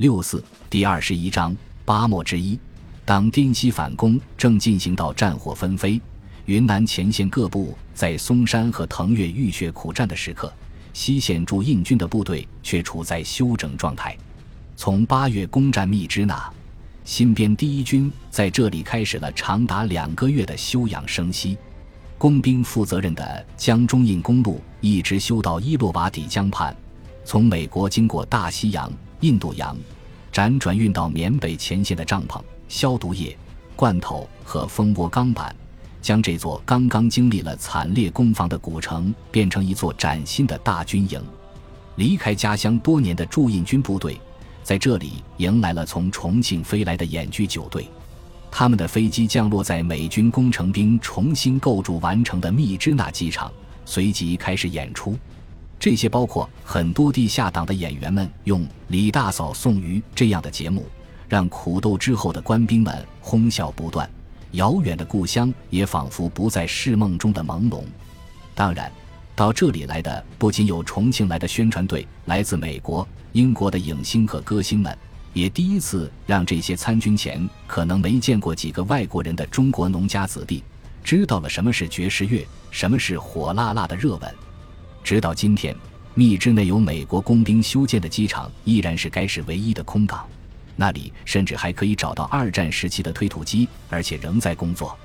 六四第二十一章八莫之一。当滇西反攻正进行到战火纷飞，云南前线各部在松山和腾越浴血苦战的时刻，西线驻印军的部队却处在休整状态。从八月攻占密支那，新编第一军在这里开始了长达两个月的休养生息。工兵负责任的江中印公路一直修到伊洛瓦底江畔，从美国经过大西洋、印度洋，辗转运到缅北前线的帐篷、消毒液、罐头和蜂窝钢板，将这座刚刚经历了惨烈攻防的古城变成一座崭新的大军营。离开家乡多年的驻印军部队，在这里迎来了从重庆飞来的演剧九队。他们的飞机降落在美军工程兵重新构筑完成的密支那机场，随即开始演出。这些包括很多地下党的演员们用《李大嫂送鱼》这样的节目，让苦斗之后的官兵们哄笑不断。遥远的故乡也仿佛不在是梦中的朦胧。当然，到这里来的不仅有重庆来的宣传队，来自美国、英国的影星和歌星们。也第一次让这些参军前可能没见过几个外国人的中国农家子弟知道了什么是爵士乐，什么是火辣辣的热吻。直到今天，密支内有美国工兵修建的机场依然是该市唯一的空港，那里甚至还可以找到二战时期的推土机，而且仍在工作。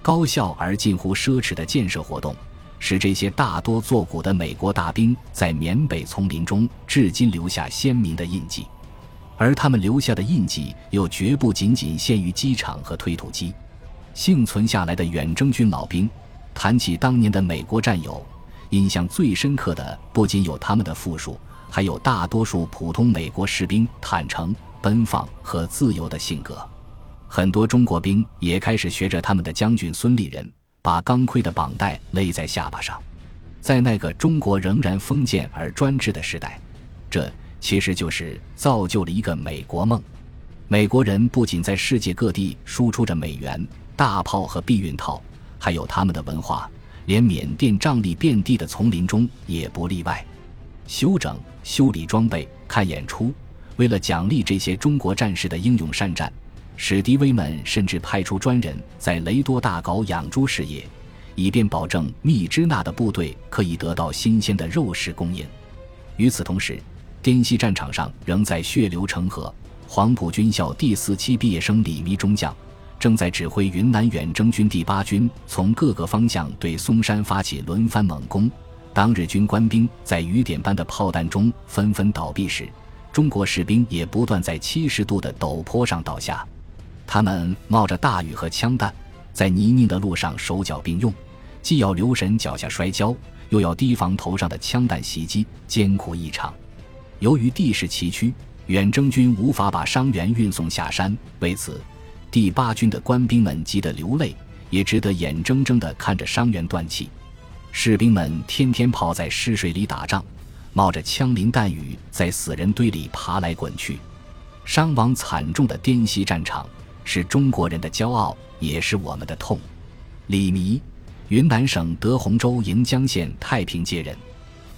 高效而近乎奢侈的建设活动，使这些大多作古的美国大兵在缅北丛林中至今留下鲜明的印记。而他们留下的印记又绝不仅仅限于机场和推土机。幸存下来的远征军老兵，谈起当年的美国战友，印象最深刻的不仅有他们的复述，还有大多数普通美国士兵坦诚、奔放和自由的性格。很多中国兵也开始学着他们的将军孙立人，把钢盔的绑带勒在下巴上。在那个中国仍然封建而专制的时代，这。其实就是造就了一个美国梦。美国人不仅在世界各地输出着美元、大炮和避孕套，还有他们的文化，连缅甸瘴疠遍地的丛林中也不例外。休整、修理装备、看演出，为了奖励这些中国战士的英勇善战，史迪威们甚至派出专人在雷多大搞养猪事业，以便保证密支那的部队可以得到新鲜的肉食供应。与此同时，滇西战场上仍在血流成河。黄埔军校第四期毕业生李弥中将正在指挥云南远征军第八军从各个方向对松山发起轮番猛攻。当日军官兵在雨点般的炮弹中纷纷倒闭时，中国士兵也不断在七十度的陡坡上倒下。他们冒着大雨和枪弹，在泥泞的路上手脚并用，既要留神脚下摔跤，又要提防头上的枪弹袭击，艰苦异常。由于地势崎岖，远征军无法把伤员运送下山。为此，第八军的官兵们急得流泪，也只得眼睁睁地看着伤员断气。士兵们天天泡在尸水里打仗，冒着枪林弹雨在死人堆里爬来滚去。伤亡惨重的滇西战场是中国人的骄傲，也是我们的痛。李弥，云南省德宏州盈江县太平街人，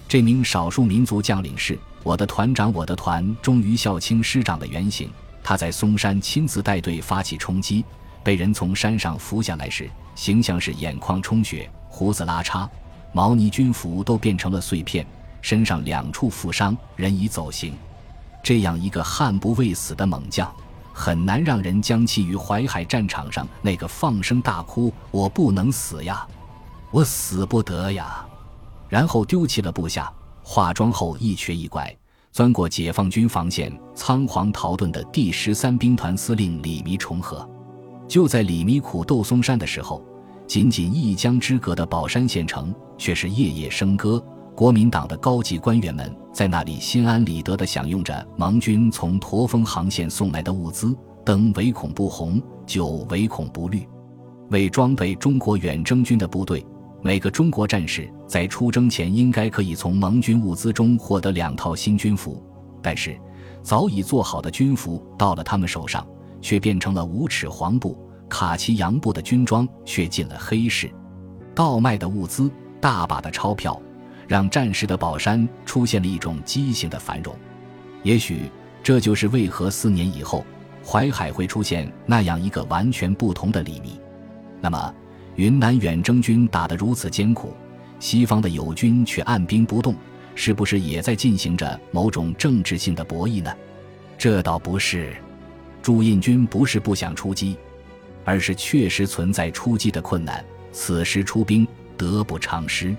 这名少数民族将领是。我的团长，我的团终于校清师长的原型。他在嵩山亲自带队发起冲击，被人从山上扶下来时，形象是眼眶充血，胡子拉碴，毛呢军服都变成了碎片，身上两处负伤，人已走形。这样一个悍不畏死的猛将，很难让人将其与淮海战场上那个放声大哭“我不能死呀，我死不得呀”，然后丢弃了部下。化妆后一瘸一拐，钻过解放军防线，仓皇逃遁的第十三兵团司令李弥重合。就在李弥苦斗松山的时候，仅仅一江之隔的宝山县城却是夜夜笙歌。国民党的高级官员们在那里心安理得地享用着盟军从驼峰航线送来的物资，灯唯恐不红，酒唯恐不绿。为装备中国远征军的部队。每个中国战士在出征前应该可以从盟军物资中获得两套新军服，但是早已做好的军服到了他们手上，却变成了五尺黄布、卡其洋布的军装，却进了黑市。倒卖的物资、大把的钞票，让战士的宝山出现了一种畸形的繁荣。也许这就是为何四年以后淮海会出现那样一个完全不同的黎明。那么，云南远征军打得如此艰苦，西方的友军却按兵不动，是不是也在进行着某种政治性的博弈呢？这倒不是，驻印军不是不想出击，而是确实存在出击的困难。此时出兵得不偿失，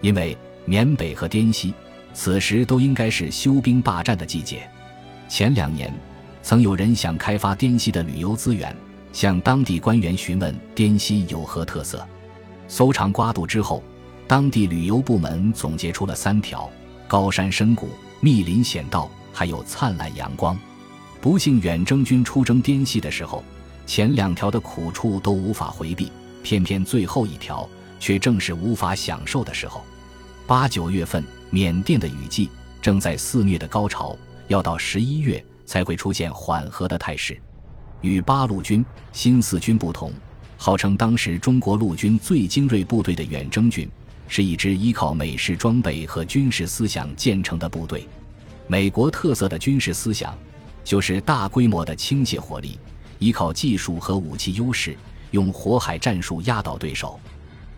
因为缅北和滇西此时都应该是休兵罢战的季节。前两年，曾有人想开发滇西的旅游资源，向当地官员询问滇西有何特色。搜肠刮肚之后，当地旅游部门总结出了三条：高山深谷、密林险道，还有灿烂阳光。不幸，远征军出征滇西的时候，前两条的苦处都无法回避，偏偏最后一条却正是无法享受的时候。八九月份，缅甸的雨季正在肆虐的高潮。要到十一月才会出现缓和的态势。与八路军、新四军不同，号称当时中国陆军最精锐部队的远征军，是一支依靠美式装备和军事思想建成的部队。美国特色的军事思想，就是大规模的倾泻火力，依靠技术和武器优势，用火海战术压倒对手。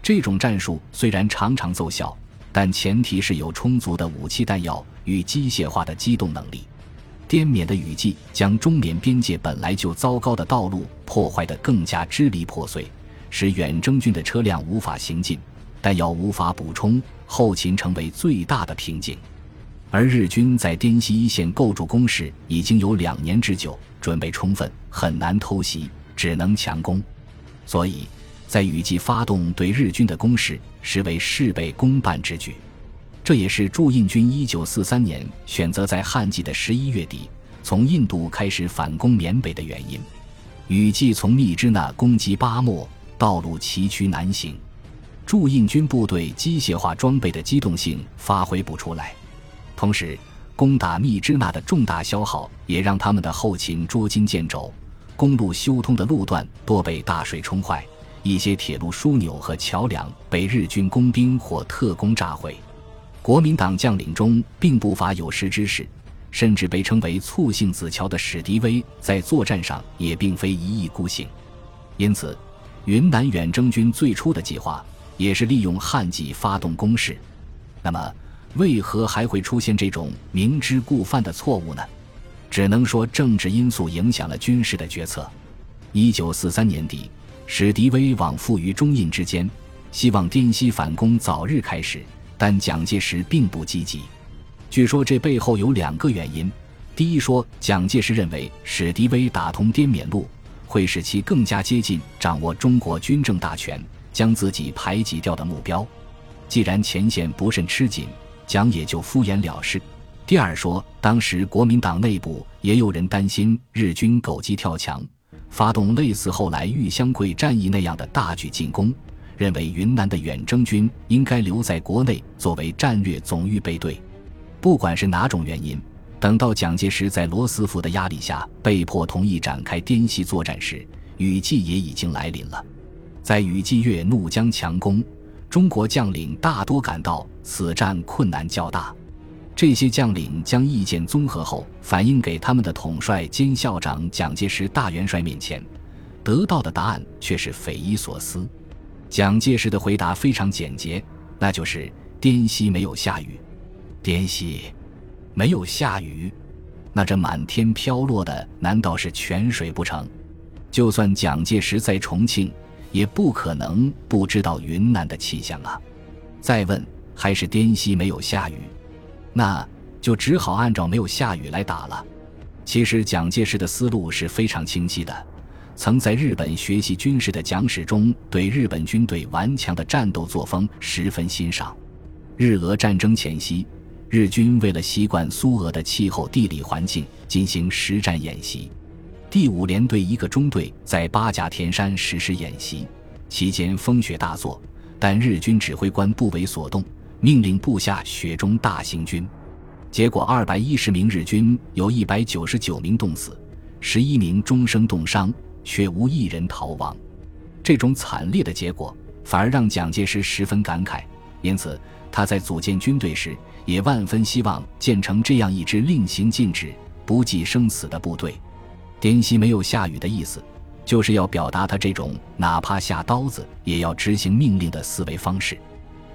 这种战术虽然常常奏效，但前提是有充足的武器弹药。与机械化的机动能力，滇缅的雨季将中缅边界本来就糟糕的道路破坏得更加支离破碎，使远征军的车辆无法行进，弹药无法补充，后勤成为最大的瓶颈。而日军在滇西一线构筑工事已经有两年之久，准备充分，很难偷袭，只能强攻。所以，在雨季发动对日军的攻势，实为事倍功半之举。这也是驻印军一九四三年选择在旱季的十一月底从印度开始反攻缅北的原因。雨季从密支那攻击巴莫，道路崎岖难行，驻印军部队机械化装备的机动性发挥不出来。同时，攻打密支那的重大消耗也让他们的后勤捉襟见肘，公路修通的路段多被大水冲坏，一些铁路枢纽和桥梁被日军工兵或特工炸毁。国民党将领中并不乏有识之士，甚至被称为“醋性子乔”的史迪威，在作战上也并非一意孤行。因此，云南远征军最初的计划也是利用旱季发动攻势。那么，为何还会出现这种明知故犯的错误呢？只能说政治因素影响了军事的决策。一九四三年底，史迪威往复于中印之间，希望滇西反攻早日开始。但蒋介石并不积极，据说这背后有两个原因。第一说，蒋介石认为史迪威打通滇缅路，会使其更加接近掌握中国军政大权、将自己排挤掉的目标。既然前线不甚吃紧，蒋也就敷衍了事。第二说，当时国民党内部也有人担心日军狗急跳墙，发动类似后来玉香桂战役那样的大举进攻。认为云南的远征军应该留在国内作为战略总预备队。不管是哪种原因，等到蒋介石在罗斯福的压力下被迫同意展开滇西作战时，雨季也已经来临了。在雨季月怒江强攻，中国将领大多感到此战困难较大。这些将领将意见综合后，反映给他们的统帅兼校长蒋介石大元帅面前，得到的答案却是匪夷所思。蒋介石的回答非常简洁，那就是滇西没有下雨。滇西没有下雨，那这满天飘落的难道是泉水不成？就算蒋介石在重庆，也不可能不知道云南的气象啊。再问，还是滇西没有下雨，那就只好按照没有下雨来打了。其实蒋介石的思路是非常清晰的。曾在日本学习军事的蒋史中对日本军队顽强的战斗作风十分欣赏。日俄战争前夕，日军为了习惯苏俄的气候地理环境，进行实战演习。第五联队一个中队在八甲田山实施演习，期间风雪大作，但日军指挥官不为所动，命令部下雪中大行军。结果二百一十名日军有一百九十九名冻死，十一名终生冻伤。却无一人逃亡，这种惨烈的结果反而让蒋介石十分感慨。因此，他在组建军队时也万分希望建成这样一支令行禁止、不计生死的部队。滇西没有下雨的意思，就是要表达他这种哪怕下刀子也要执行命令的思维方式。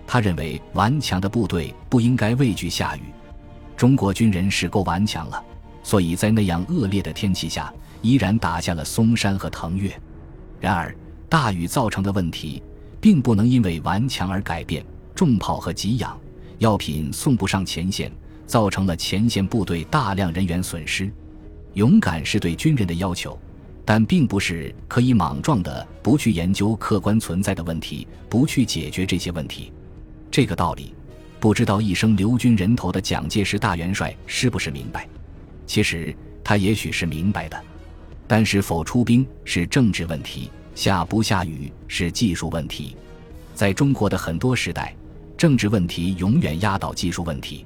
他认为顽强的部队不应该畏惧下雨。中国军人是够顽强了，所以在那样恶劣的天气下，依然打下了松山和腾越。然而，大雨造成的问题，并不能因为顽强而改变。重炮和给养药品送不上前线，造成了前线部队大量人员损失。勇敢是对军人的要求，但并不是可以莽撞的不去研究客观存在的问题，不去解决这些问题。这个道理，不知道一生流军人头的蒋介石大元帅是不是明白？其实他也许是明白的，但是否出兵是政治问题，下不下雨是技术问题。在中国的很多时代，政治问题永远压倒技术问题。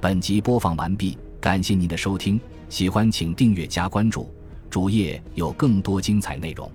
本集播放完毕，感谢您的收听，喜欢请订阅加关注，主页有更多精彩内容。